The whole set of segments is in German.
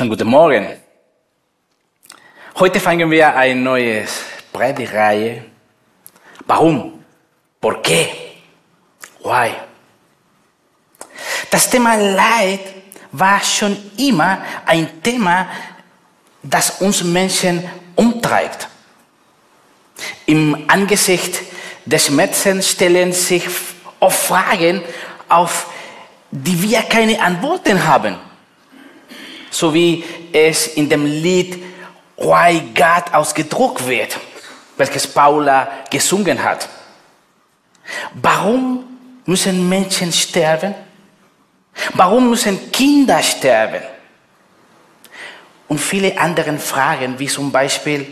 Schönen guten Morgen. Heute fangen wir eine neue Predigreihe. Warum? ¿Por qué? Why? Das Thema Leid war schon immer ein Thema, das uns Menschen umtreibt. Im Angesicht des Schmerzens stellen sich oft Fragen, auf die wir keine Antworten haben. So wie es in dem Lied Why God ausgedruckt wird, welches Paula gesungen hat. Warum müssen Menschen sterben? Warum müssen Kinder sterben? Und viele andere Fragen, wie zum Beispiel,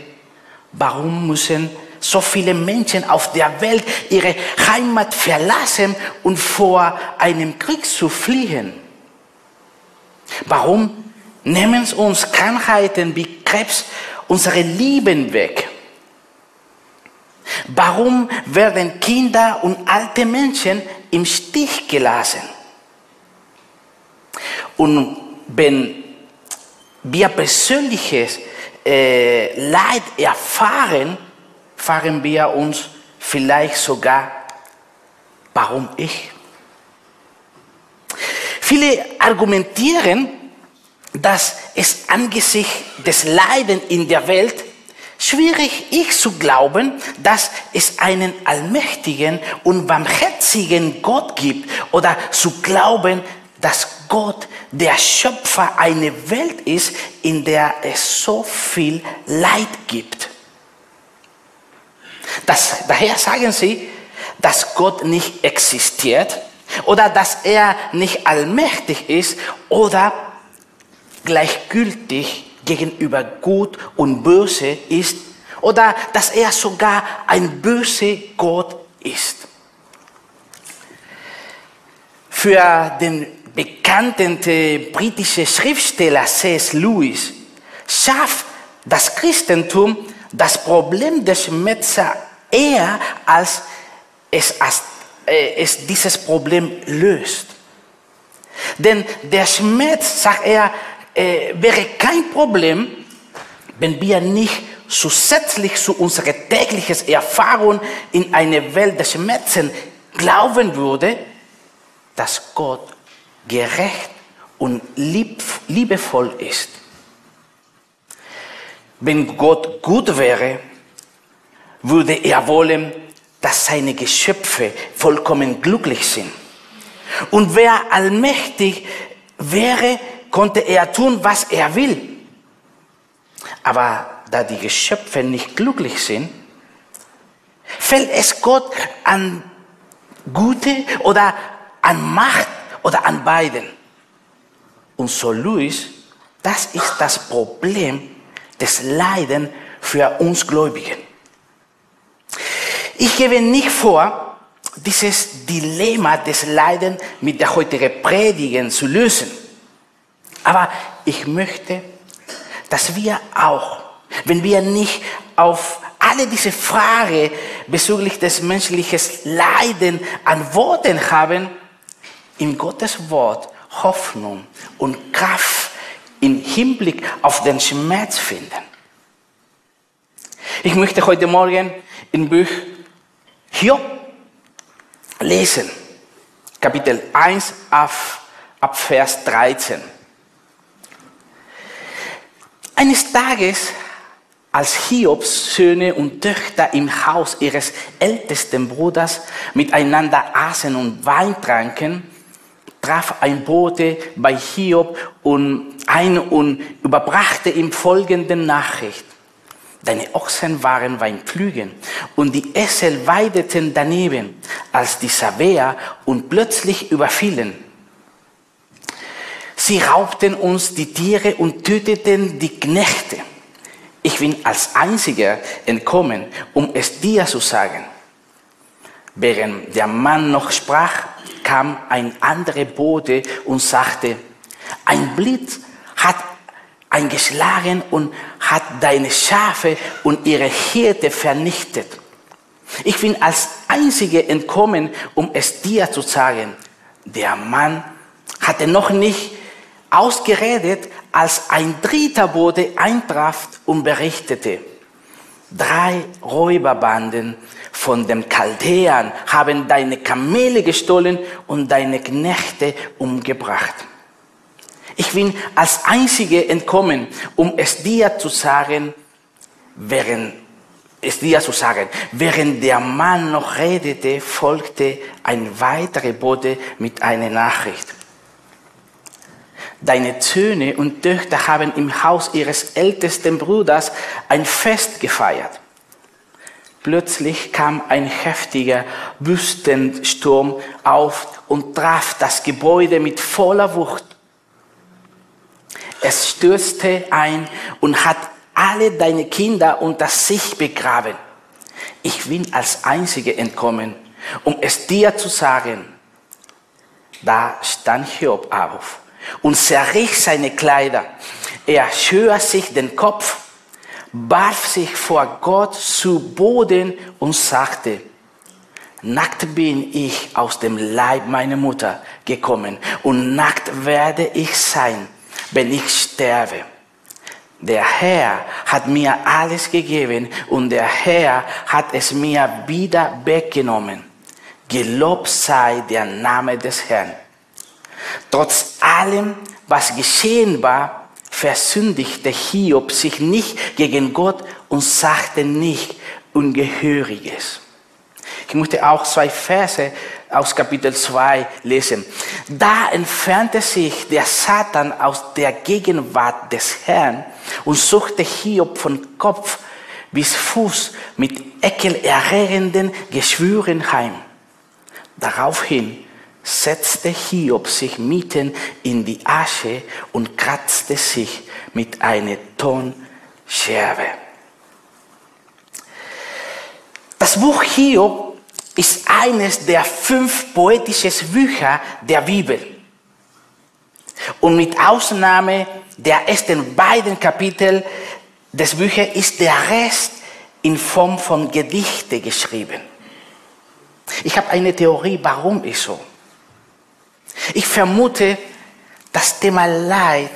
warum müssen so viele Menschen auf der Welt ihre Heimat verlassen und vor einem Krieg zu fliehen? Warum nehmen uns Krankheiten wie Krebs unsere Lieben weg? Warum werden Kinder und alte Menschen im Stich gelassen? Und wenn wir persönliches äh, Leid erfahren, fragen wir uns vielleicht sogar, warum ich? Viele argumentieren, dass es angesichts des Leidens in der Welt schwierig ist zu glauben, dass es einen allmächtigen und barmherzigen Gott gibt oder zu glauben, dass Gott der Schöpfer einer Welt ist, in der es so viel Leid gibt. Das, daher sagen sie, dass Gott nicht existiert oder dass er nicht allmächtig ist oder gleichgültig gegenüber Gut und Böse ist oder dass er sogar ein böser Gott ist. Für den bekannten britischen Schriftsteller C.S. Lewis schafft das Christentum das Problem des Schmerzes eher, als es, als äh, es dieses Problem löst. Denn der Schmerz, sagt er, äh, wäre kein Problem, wenn wir nicht zusätzlich zu unserer täglichen Erfahrung in eine Welt des Schmerzens glauben würden, dass Gott gerecht und lieb, liebevoll ist. Wenn Gott gut wäre, würde er wollen, dass seine Geschöpfe vollkommen glücklich sind. Und wer allmächtig wäre, konnte er tun, was er will. Aber da die Geschöpfe nicht glücklich sind, fällt es Gott an Gute oder an Macht oder an beiden. Und so Luis, das ist das Problem des Leiden für uns Gläubigen. Ich gebe nicht vor, dieses Dilemma des Leidens mit der heutigen Predigen zu lösen. Aber ich möchte, dass wir auch, wenn wir nicht auf alle diese Fragen bezüglich des menschlichen Leiden Antworten haben, in Gottes Wort Hoffnung und Kraft im Hinblick auf den Schmerz finden. Ich möchte heute Morgen im Buch Hiob lesen, Kapitel 1 ab, ab Vers 13. Eines Tages, als Hiobs Söhne und Töchter im Haus ihres ältesten Bruders miteinander aßen und Wein tranken, traf ein Bote bei Hiob und ein und überbrachte ihm folgende Nachricht. Deine Ochsen waren beim Pflügen und die Esel weideten daneben, als die Sabäer und plötzlich überfielen. Sie raubten uns die Tiere und töteten die Knechte. Ich bin als Einziger entkommen, um es dir zu sagen. Während der Mann noch sprach, kam ein anderer Bote und sagte, ein Blitz hat eingeschlagen und hat deine Schafe und ihre Hirte vernichtet. Ich bin als Einzige entkommen, um es dir zu sagen. Der Mann hatte noch nicht ausgeredet, als ein dritter Bote eintraf und berichtete, drei Räuberbanden von den Chaldäern haben deine Kamele gestohlen und deine Knechte umgebracht. Ich bin als Einzige entkommen, um es dir zu sagen, während es dir zu sagen. Während der Mann noch redete, folgte ein weiterer Bote mit einer Nachricht. Deine Söhne und Töchter haben im Haus ihres ältesten Bruders ein Fest gefeiert. Plötzlich kam ein heftiger Wüstensturm auf und traf das Gebäude mit voller Wucht. Es stürzte ein und hat alle deine Kinder unter sich begraben. Ich bin als Einzige entkommen, um es dir zu sagen. Da stand Hiob auf und zerriss seine Kleider. Er schür sich den Kopf, warf sich vor Gott zu Boden und sagte, Nackt bin ich aus dem Leib meiner Mutter gekommen und nackt werde ich sein, wenn ich sterbe. Der Herr hat mir alles gegeben und der Herr hat es mir wieder weggenommen. Gelobt sei der Name des Herrn. Trotz allem, was geschehen war, versündigte Hiob sich nicht gegen Gott und sagte nicht Ungehöriges. Ich möchte auch zwei Verse aus Kapitel 2 lesen. Da entfernte sich der Satan aus der Gegenwart des Herrn und suchte Hiob von Kopf bis Fuß mit ekelerregenden Geschwüren heim. Daraufhin setzte Hiob sich mitten in die Asche und kratzte sich mit einer Tonscherbe. Das Buch Hiob ist eines der fünf poetischen Bücher der Bibel. Und mit Ausnahme der ersten beiden Kapitel des Büchers ist der Rest in Form von Gedichte geschrieben. Ich habe eine Theorie, warum ist so. Ich vermute, das Thema Leid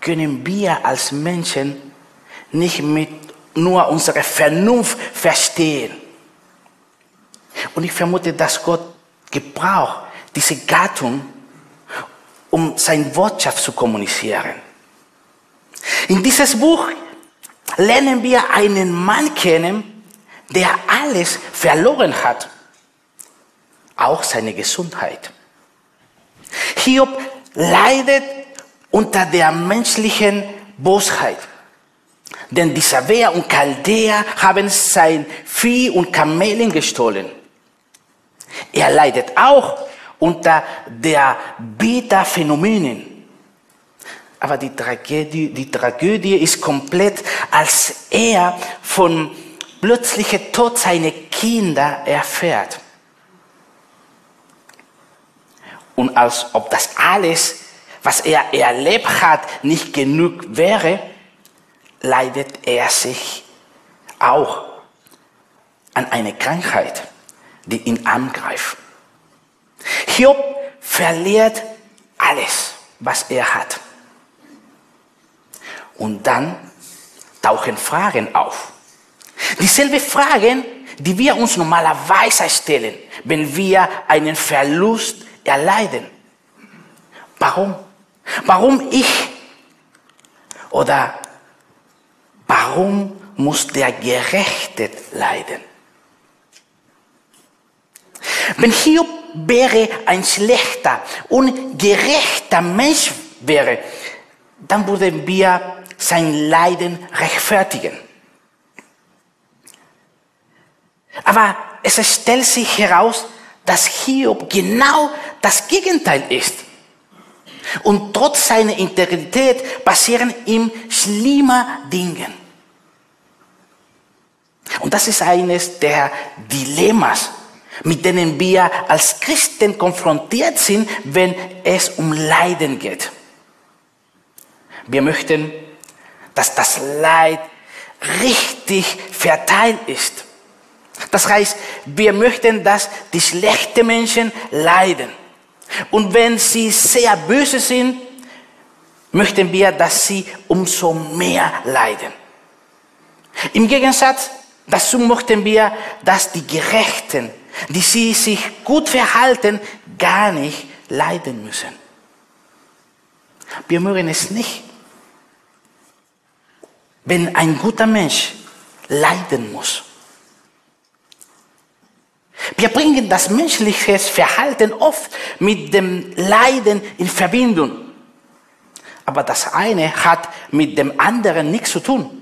können wir als Menschen nicht mit nur unserer Vernunft verstehen. Und ich vermute, dass Gott gebraucht diese Gattung, um seine Botschaft zu kommunizieren. In dieses Buch lernen wir einen Mann kennen, der alles verloren hat, auch seine Gesundheit. Hiob leidet unter der menschlichen Bosheit. Denn die Sabeer und Chaldäer haben sein Vieh und Kamelen gestohlen. Er leidet auch unter der Beta-Phänomenen. Aber die Tragödie, die Tragödie ist komplett, als er von plötzlichen Tod seiner Kinder erfährt. Und als ob das alles, was er erlebt hat, nicht genug wäre, leidet er sich auch an eine Krankheit, die ihn angreift. Hiob verliert alles, was er hat. Und dann tauchen Fragen auf. Dieselbe Fragen, die wir uns normalerweise stellen, wenn wir einen Verlust erleiden. Warum? Warum ich? Oder warum muss der Gerechte leiden? Wenn Hiob wäre ein schlechter und gerechter Mensch wäre, dann würden wir sein Leiden rechtfertigen. Aber es stellt sich heraus, dass Hiob genau das Gegenteil ist. Und trotz seiner Integrität passieren ihm schlimme Dinge. Und das ist eines der Dilemmas, mit denen wir als Christen konfrontiert sind, wenn es um Leiden geht. Wir möchten, dass das Leid richtig verteilt ist. Das heißt, wir möchten, dass die schlechten Menschen leiden. Und wenn sie sehr böse sind, möchten wir, dass sie umso mehr leiden. Im Gegensatz dazu möchten wir, dass die Gerechten, die sie sich gut verhalten, gar nicht leiden müssen. Wir mögen es nicht, wenn ein guter Mensch leiden muss. Wir bringen das menschliche Verhalten oft mit dem Leiden in Verbindung. Aber das eine hat mit dem anderen nichts zu tun.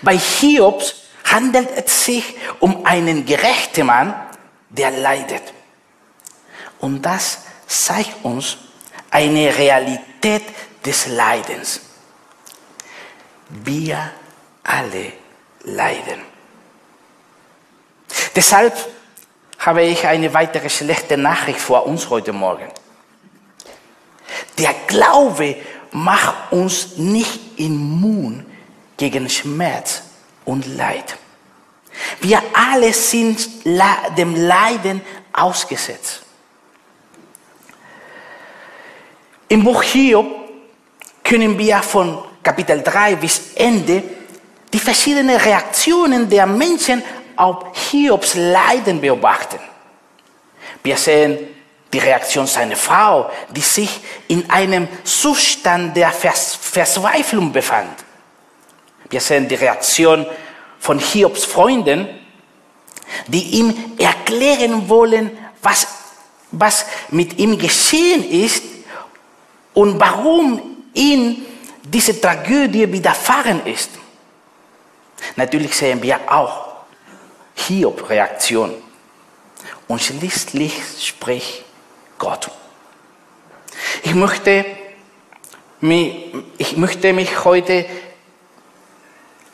Bei Hiobs handelt es sich um einen gerechten Mann, der leidet. Und das zeigt uns eine Realität des Leidens. Wir alle leiden. Deshalb habe ich eine weitere schlechte Nachricht vor uns heute Morgen. Der Glaube macht uns nicht immun gegen Schmerz und Leid. Wir alle sind dem Leiden ausgesetzt. Im Buch Hiob können wir von Kapitel 3 bis Ende die verschiedenen Reaktionen der Menschen auf Hiobs Leiden beobachten. Wir sehen die Reaktion seiner Frau, die sich in einem Zustand der Verzweiflung befand. Wir sehen die Reaktion von Hiobs Freunden, die ihm erklären wollen, was, was mit ihm geschehen ist und warum ihm diese Tragödie widerfahren ist. Natürlich sehen wir auch Hiob-Reaktion. Und schließlich spricht Gott. Ich möchte, mich, ich möchte mich heute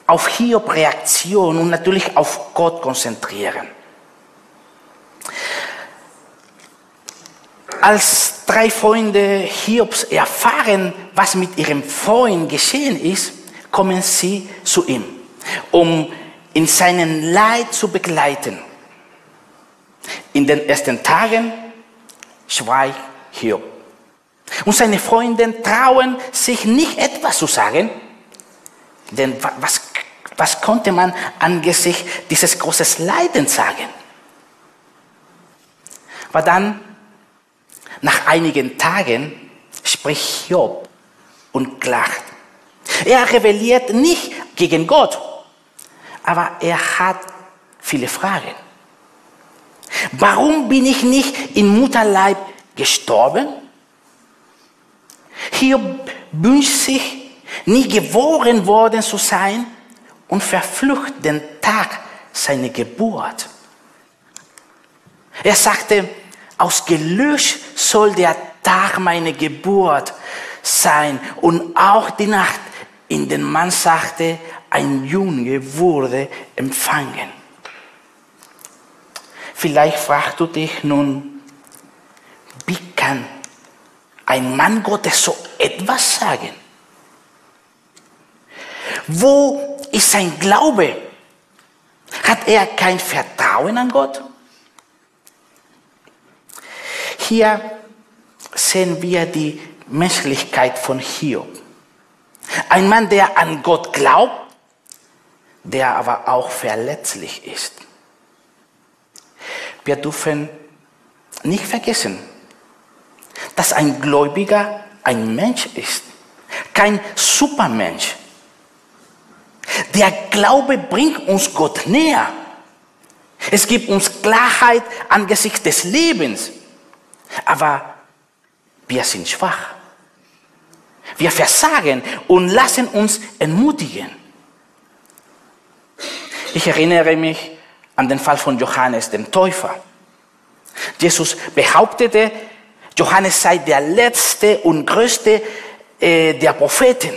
auf Hiob-Reaktion und natürlich auf Gott konzentrieren. Als drei Freunde Hiobs erfahren, was mit ihrem Freund geschehen ist, kommen sie zu ihm, um in seinen Leid zu begleiten. In den ersten Tagen schweigt Hiob. Und seine Freunde trauen sich nicht etwas zu sagen, denn was, was konnte man angesichts dieses großen Leidens sagen? Aber dann, nach einigen Tagen, spricht Hiob und klagt. Er rebelliert nicht gegen Gott, aber er hat viele Fragen. Warum bin ich nicht im Mutterleib gestorben? Hier wünscht sich, nie geboren worden zu sein und verflucht den Tag seiner Geburt. Er sagte, ausgelöscht soll der Tag meiner Geburt sein und auch die Nacht, in der man sagte, ein Junge wurde empfangen. Vielleicht fragst du dich nun, wie kann ein Mann Gottes so etwas sagen? Wo ist sein Glaube? Hat er kein Vertrauen an Gott? Hier sehen wir die Menschlichkeit von Hiob. Ein Mann, der an Gott glaubt, der aber auch verletzlich ist. Wir dürfen nicht vergessen, dass ein Gläubiger ein Mensch ist, kein Supermensch. Der Glaube bringt uns Gott näher. Es gibt uns Klarheit angesichts des Lebens. Aber wir sind schwach. Wir versagen und lassen uns entmutigen. Ich erinnere mich an den Fall von Johannes dem Täufer. Jesus behauptete, Johannes sei der letzte und größte äh, der Propheten.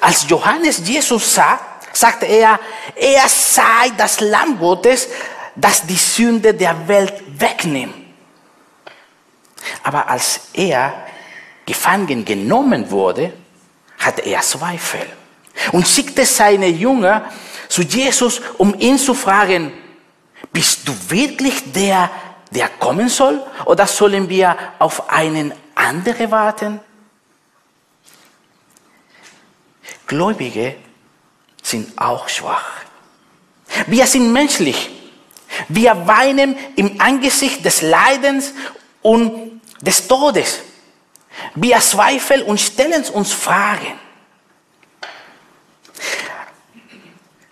Als Johannes Jesus sah, sagte er, er sei das Lamm Gottes, das die Sünde der Welt wegnimmt. Aber als er gefangen genommen wurde, hatte er Zweifel und schickte seine Jünger zu Jesus, um ihn zu fragen, bist du wirklich der, der kommen soll? Oder sollen wir auf einen andere warten? Gläubige sind auch schwach. Wir sind menschlich. Wir weinen im Angesicht des Leidens und des Todes. Wir zweifeln und stellen uns Fragen.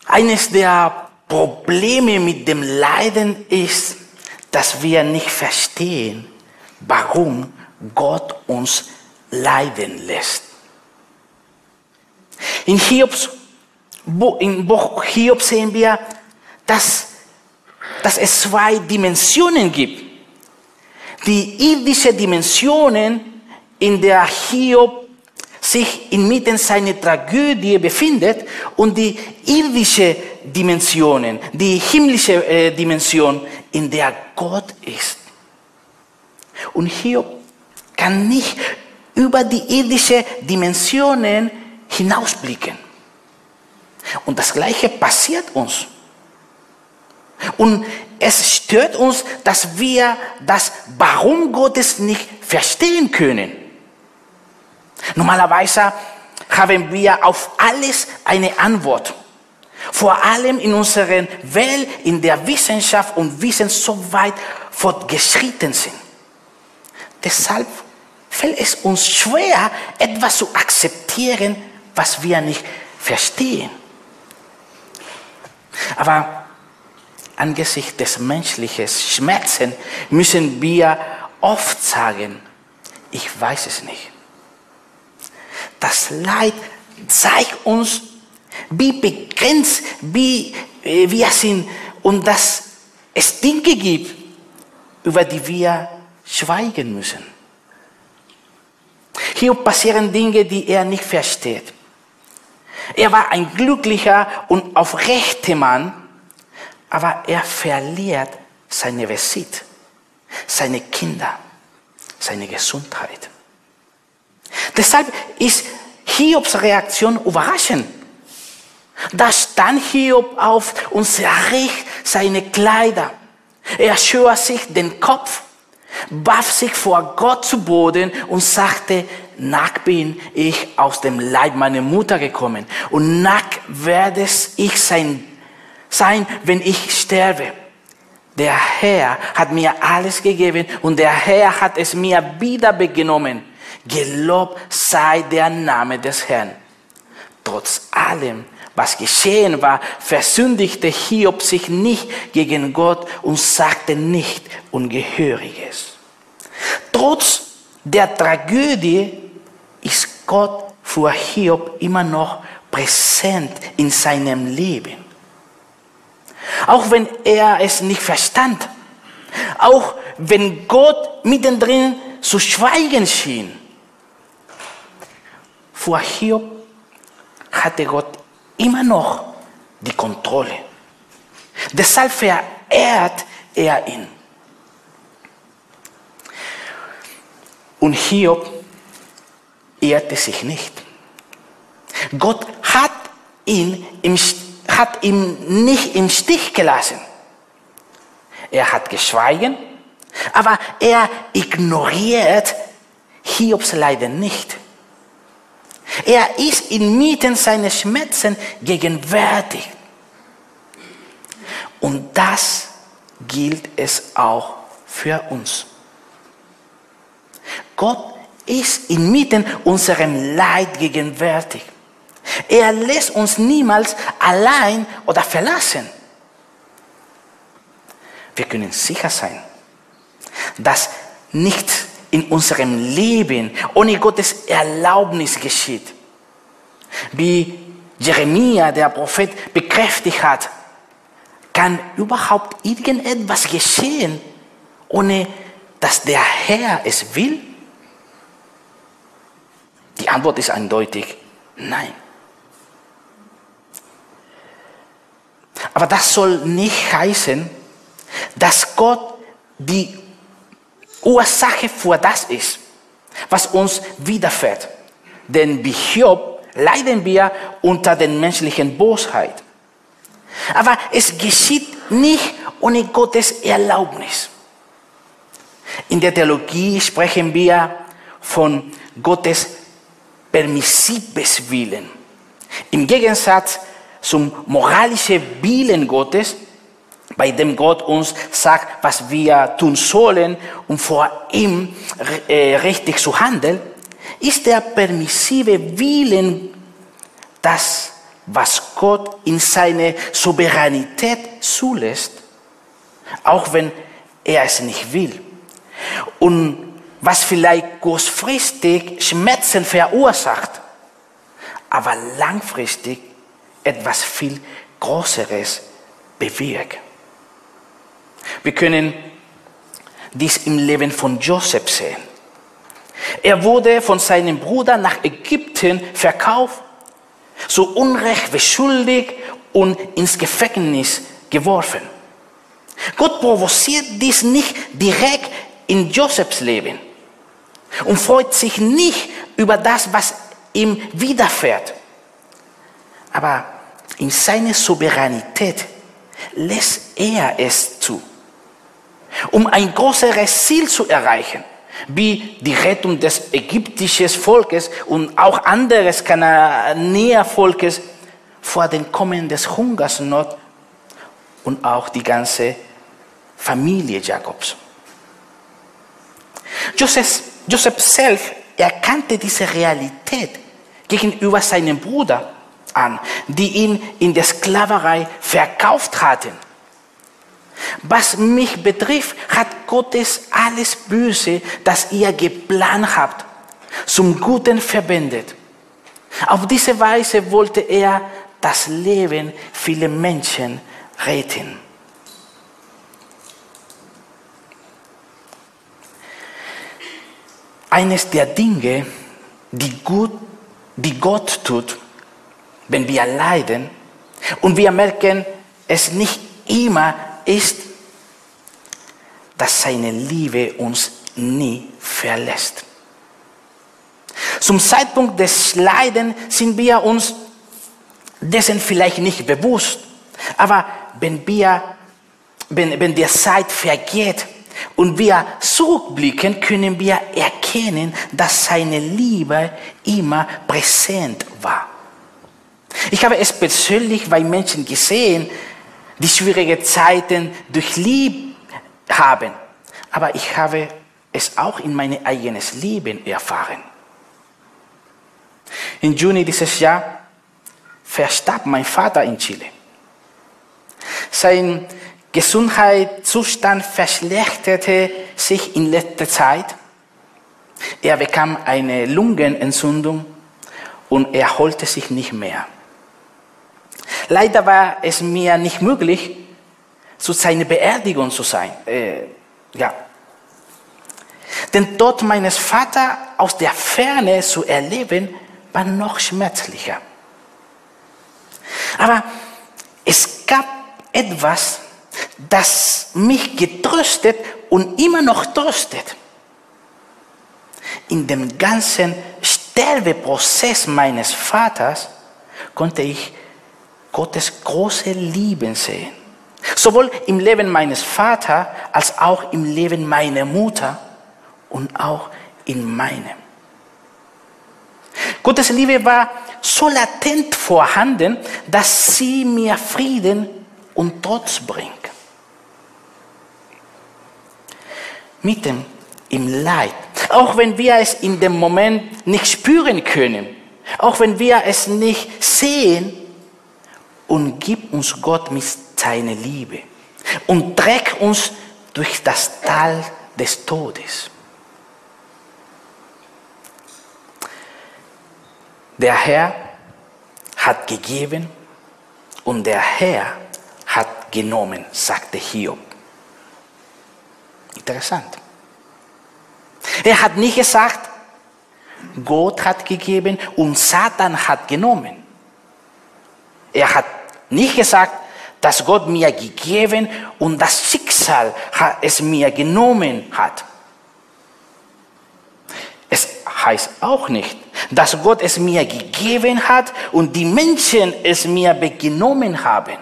Eines der Probleme mit dem Leiden ist, dass wir nicht verstehen, warum Gott uns leiden lässt. In Hiobs, im Buch Hiob sehen wir, dass, dass es zwei Dimensionen gibt. Die irdische Dimensionen, in der Hiob sich inmitten seiner Tragödie befindet und die irdische Dimensionen, die himmlische äh, Dimension, in der Gott ist. Und Hiob kann nicht über die irdische Dimensionen hinausblicken. Und das Gleiche passiert uns. Und es stört uns, dass wir das Warum Gottes nicht verstehen können. Normalerweise haben wir auf alles eine Antwort. Vor allem in unserer Welt, in der Wissenschaft und Wissen so weit fortgeschritten sind. Deshalb fällt es uns schwer, etwas zu akzeptieren, was wir nicht verstehen. Aber angesichts des menschlichen Schmerzens müssen wir oft sagen, ich weiß es nicht. Das Leid zeigt uns, wie begrenzt wie äh, wir sind und dass es Dinge gibt, über die wir schweigen müssen. Hier passieren Dinge, die er nicht versteht. Er war ein glücklicher und aufrechter Mann, aber er verliert seine Besitz, seine Kinder, seine Gesundheit. Deshalb ist Hiobs Reaktion überraschend. Da stand Hiob auf und zerriss seine Kleider. Er schür sich den Kopf warf sich vor Gott zu Boden und sagte, nackt bin ich aus dem Leib meiner Mutter gekommen und nackt werde ich sein, sein, wenn ich sterbe. Der Herr hat mir alles gegeben und der Herr hat es mir wieder begenommen. Gelobt sei der Name des Herrn. Trotz allem, was geschehen war, versündigte Hiob sich nicht gegen Gott und sagte nicht Ungehöriges. Trotz der Tragödie ist Gott für Hiob immer noch präsent in seinem Leben. Auch wenn er es nicht verstand, auch wenn Gott mittendrin zu schweigen schien. Für Hiob hatte Gott immer noch die Kontrolle. Deshalb verehrt er ihn. Und Hiob ehrte sich nicht. Gott hat ihn, im, hat ihn nicht im Stich gelassen. Er hat geschweigen, aber er ignoriert Hiobs Leiden nicht. Er ist inmitten seiner Schmerzen gegenwärtig. Und das gilt es auch für uns. Gott ist inmitten unserem Leid gegenwärtig. Er lässt uns niemals allein oder verlassen. Wir können sicher sein, dass nichts in unserem Leben ohne Gottes Erlaubnis geschieht. Wie Jeremia, der Prophet, bekräftigt hat, kann überhaupt irgendetwas geschehen, ohne dass der Herr es will? Die Antwort ist eindeutig, nein. Aber das soll nicht heißen, dass Gott die Ursache für das ist, was uns widerfährt. Denn wie Hiob leiden wir unter der menschlichen Bosheit. Aber es geschieht nicht ohne Gottes Erlaubnis. In der Theologie sprechen wir von Gottes permissives Willen. Im Gegensatz zum moralischen Willen Gottes, bei dem Gott uns sagt, was wir tun sollen, um vor ihm äh, richtig zu handeln, ist der permissive Willen das, was Gott in seiner Souveränität zulässt, auch wenn er es nicht will. Und was vielleicht kurzfristig Schmerzen verursacht, aber langfristig etwas viel Größeres bewirkt. Wir können dies im Leben von Joseph sehen. Er wurde von seinem Bruder nach Ägypten verkauft, so unrecht beschuldigt und ins Gefängnis geworfen. Gott provoziert dies nicht direkt in Josephs Leben und freut sich nicht über das, was ihm widerfährt. Aber in seiner Souveränität lässt er es zu, um ein größeres Ziel zu erreichen, wie die Rettung des ägyptischen Volkes und auch anderes Kananäervolkes vor dem Kommen des Hungersnot und auch die ganze Familie Jakobs. Joseph, Joseph selbst erkannte diese Realität gegenüber seinem Bruder an, die ihn in der Sklaverei verkauft hatten. Was mich betrifft, hat Gottes alles Böse, das ihr geplant habt, zum Guten verwendet. Auf diese Weise wollte er das Leben vieler Menschen retten. eines der Dinge, die, gut, die Gott tut, wenn wir leiden und wir merken, es nicht immer ist, dass seine Liebe uns nie verlässt. Zum Zeitpunkt des Leidens sind wir uns dessen vielleicht nicht bewusst, aber wenn, wir, wenn, wenn die Zeit vergeht, und wir zurückblicken, können wir erkennen, dass seine Liebe immer präsent war. Ich habe es persönlich bei Menschen gesehen, die schwierige Zeiten durchlebt haben. Aber ich habe es auch in mein eigenes Leben erfahren. Im Juni dieses Jahr verstarb mein Vater in Chile. Sein Gesundheitszustand verschlechterte sich in letzter Zeit. Er bekam eine Lungenentzündung und erholte sich nicht mehr. Leider war es mir nicht möglich, zu seiner Beerdigung zu sein. Äh, ja. Den Tod meines Vaters aus der Ferne zu erleben, war noch schmerzlicher. Aber es gab etwas, das mich getröstet und immer noch tröstet. In dem ganzen Sterbeprozess meines Vaters konnte ich Gottes große Liebe sehen. Sowohl im Leben meines Vaters als auch im Leben meiner Mutter und auch in meinem. Gottes Liebe war so latent vorhanden, dass sie mir Frieden und Trotz bringt. mitten im Leid. Auch wenn wir es in dem Moment nicht spüren können, auch wenn wir es nicht sehen, und gib uns Gott mit seiner Liebe und trägt uns durch das Tal des Todes. Der Herr hat gegeben und der Herr hat genommen, sagte Hiob. Interessant. Er hat nicht gesagt, Gott hat gegeben und Satan hat genommen. Er hat nicht gesagt, dass Gott mir gegeben und das Schicksal es mir genommen hat. Es heißt auch nicht, dass Gott es mir gegeben hat und die Menschen es mir genommen haben.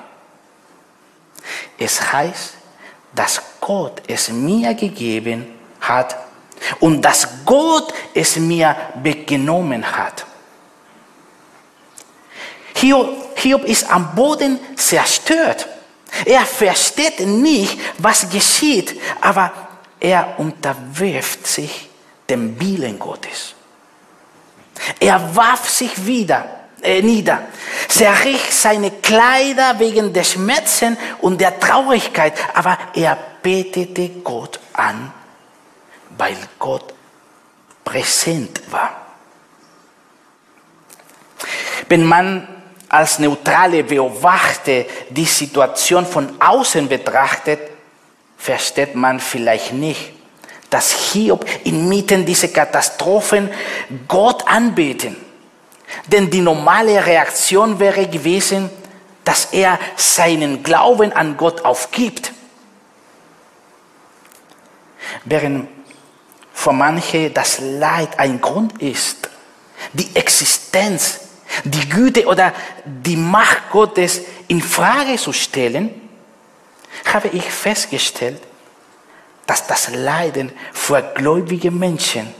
Es heißt, dass Gott es mir gegeben hat und dass Gott es mir weggenommen hat. Hiob, Hiob ist am Boden zerstört. Er versteht nicht, was geschieht, aber er unterwirft sich dem Willen Gottes. Er warf sich wieder äh, nieder, zerrich seine Kleider wegen der Schmerzen und der Traurigkeit, aber er betete Gott an, weil Gott präsent war. Wenn man als neutrale Beobachter die Situation von außen betrachtet, versteht man vielleicht nicht, dass Hiob inmitten dieser Katastrophen Gott anbeten. Denn die normale Reaktion wäre gewesen, dass er seinen Glauben an Gott aufgibt. Während für manche das Leid ein Grund ist, die Existenz, die Güte oder die Macht Gottes in Frage zu stellen, habe ich festgestellt, dass das Leiden für gläubige Menschen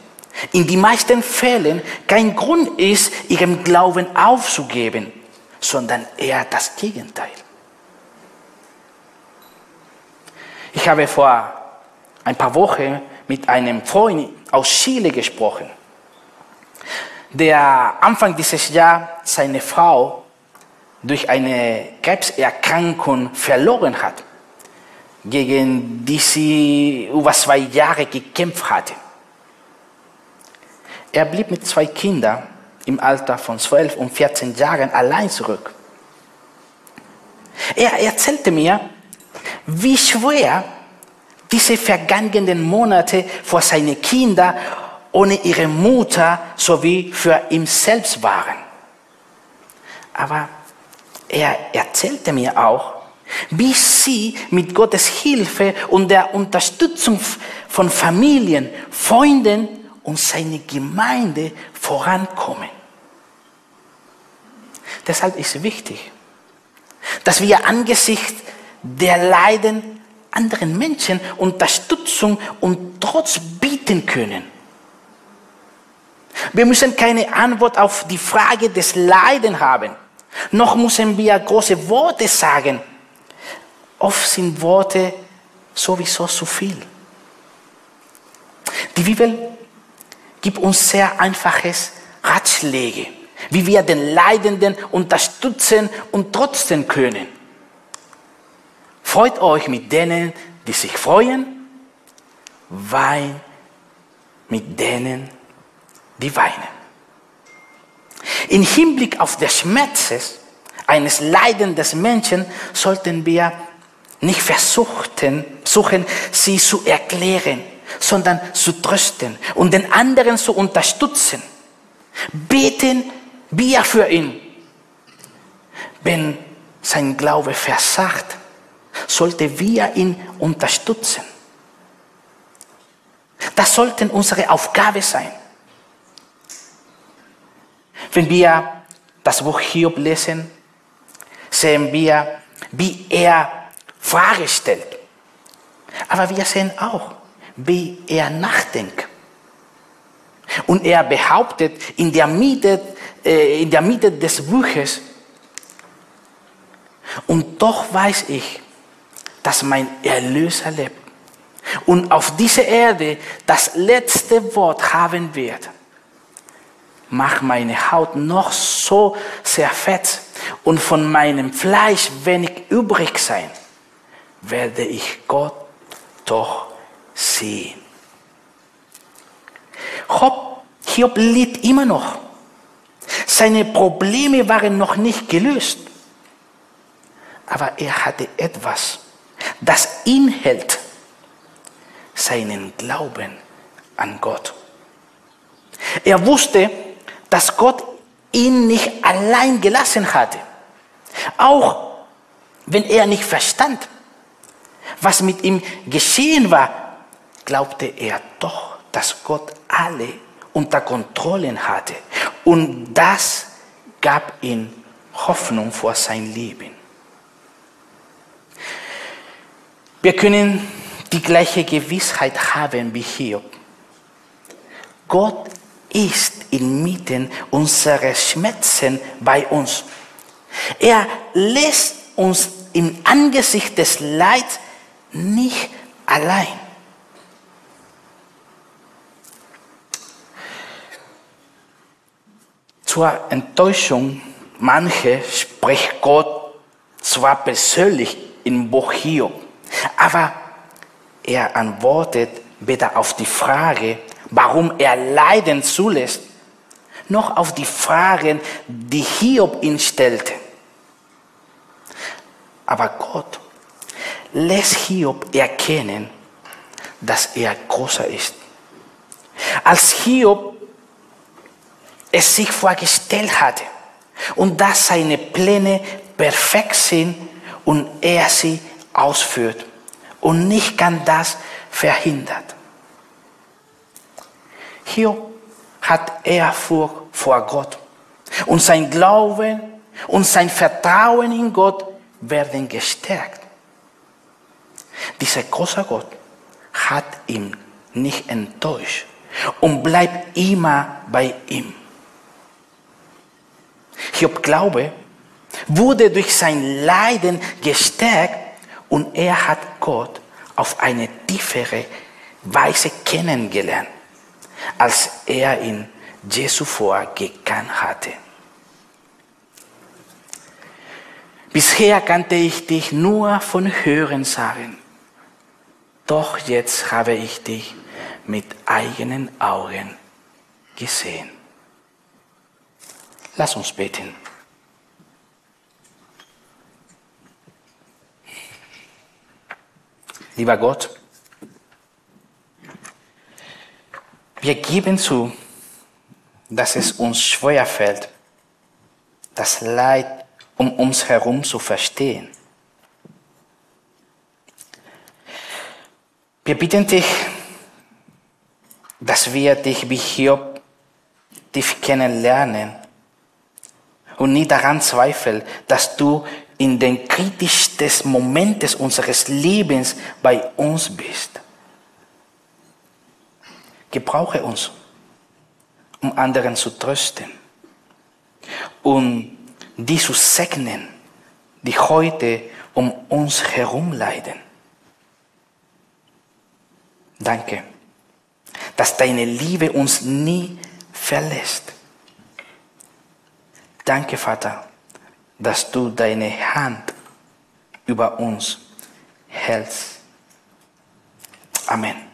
in den meisten Fällen kein Grund ist, ihren Glauben aufzugeben, sondern eher das Gegenteil. Ich habe vor ein paar Wochen mit einem Freund aus Chile gesprochen, der Anfang dieses Jahres seine Frau durch eine Krebserkrankung verloren hat, gegen die sie über zwei Jahre gekämpft hatte. Er blieb mit zwei Kindern im Alter von 12 und 14 Jahren allein zurück. Er erzählte mir, wie schwer diese vergangenen Monate für seine Kinder ohne ihre Mutter sowie für ihn selbst waren. Aber er erzählte mir auch, wie sie mit Gottes Hilfe und der Unterstützung von Familien, Freunden und seiner Gemeinde vorankommen. Deshalb ist wichtig, dass wir angesichts der Leiden anderen Menschen Unterstützung und Trotz bieten können. Wir müssen keine Antwort auf die Frage des Leiden haben. Noch müssen wir große Worte sagen. Oft sind Worte sowieso zu viel. Die Bibel gibt uns sehr einfaches Ratschläge, wie wir den Leidenden unterstützen und trotzdem können. Freut euch mit denen, die sich freuen, weint mit denen, die weinen. Im Hinblick auf den Schmerz eines leidenden Menschen sollten wir nicht versuchen, suchen, sie zu erklären, sondern zu trösten und den anderen zu unterstützen. Beten wir für ihn. Wenn sein Glaube versagt, sollte wir ihn unterstützen. Das sollte unsere Aufgabe sein. Wenn wir das Buch Hiob lesen, sehen wir, wie er Fragen stellt. Aber wir sehen auch, wie er nachdenkt. Und er behauptet in der Mitte, äh, in der Mitte des Buches, und doch weiß ich, dass mein Erlöser lebt und auf dieser Erde das letzte Wort haben wird mach meine Haut noch so sehr fett und von meinem Fleisch wenig übrig sein, werde ich Gott doch sehen. Hiob litt immer noch. Seine Probleme waren noch nicht gelöst. Aber er hatte etwas, das ihn hält, seinen Glauben an Gott. Er wusste, dass Gott ihn nicht allein gelassen hatte. Auch wenn er nicht verstand, was mit ihm geschehen war, glaubte er doch, dass Gott alle unter Kontrolle hatte. Und das gab ihm Hoffnung vor sein Leben. Wir können die gleiche Gewissheit haben wie Hiob. Gott ist inmitten unserer Schmerzen bei uns. Er lässt uns im Angesicht des Leids nicht allein. Zur Enttäuschung manche spricht Gott zwar persönlich im Buch aber er antwortet weder auf die Frage, warum er Leiden zulässt, noch auf die Fragen, die Hiob ihn stellte. Aber Gott lässt Hiob erkennen, dass er großer ist. Als Hiob es sich vorgestellt hatte und dass seine Pläne perfekt sind und er sie ausführt und nicht kann das verhindert. Hiob hat Ehrfurcht vor Gott und sein Glaube und sein Vertrauen in Gott werden gestärkt. Dieser große Gott hat ihn nicht enttäuscht und bleibt immer bei ihm. Hiob Glaube wurde durch sein Leiden gestärkt und er hat Gott auf eine tiefere Weise kennengelernt, als er ihn Jesu vorgekannt hatte. Bisher kannte ich dich nur von Hören sagen, doch jetzt habe ich dich mit eigenen Augen gesehen. Lass uns beten. Lieber Gott, wir geben zu, dass es uns schwer fällt, das Leid um uns herum zu verstehen. Wir bitten dich, dass wir dich wie Hiob tief kennenlernen und nie daran zweifeln, dass du in den kritischsten Momenten unseres Lebens bei uns bist. Gebrauche uns, um anderen zu trösten und die zu segnen, die heute um uns herum leiden. Danke, dass deine Liebe uns nie verlässt. Danke, Vater, dass du deine Hand über uns hältst. Amen.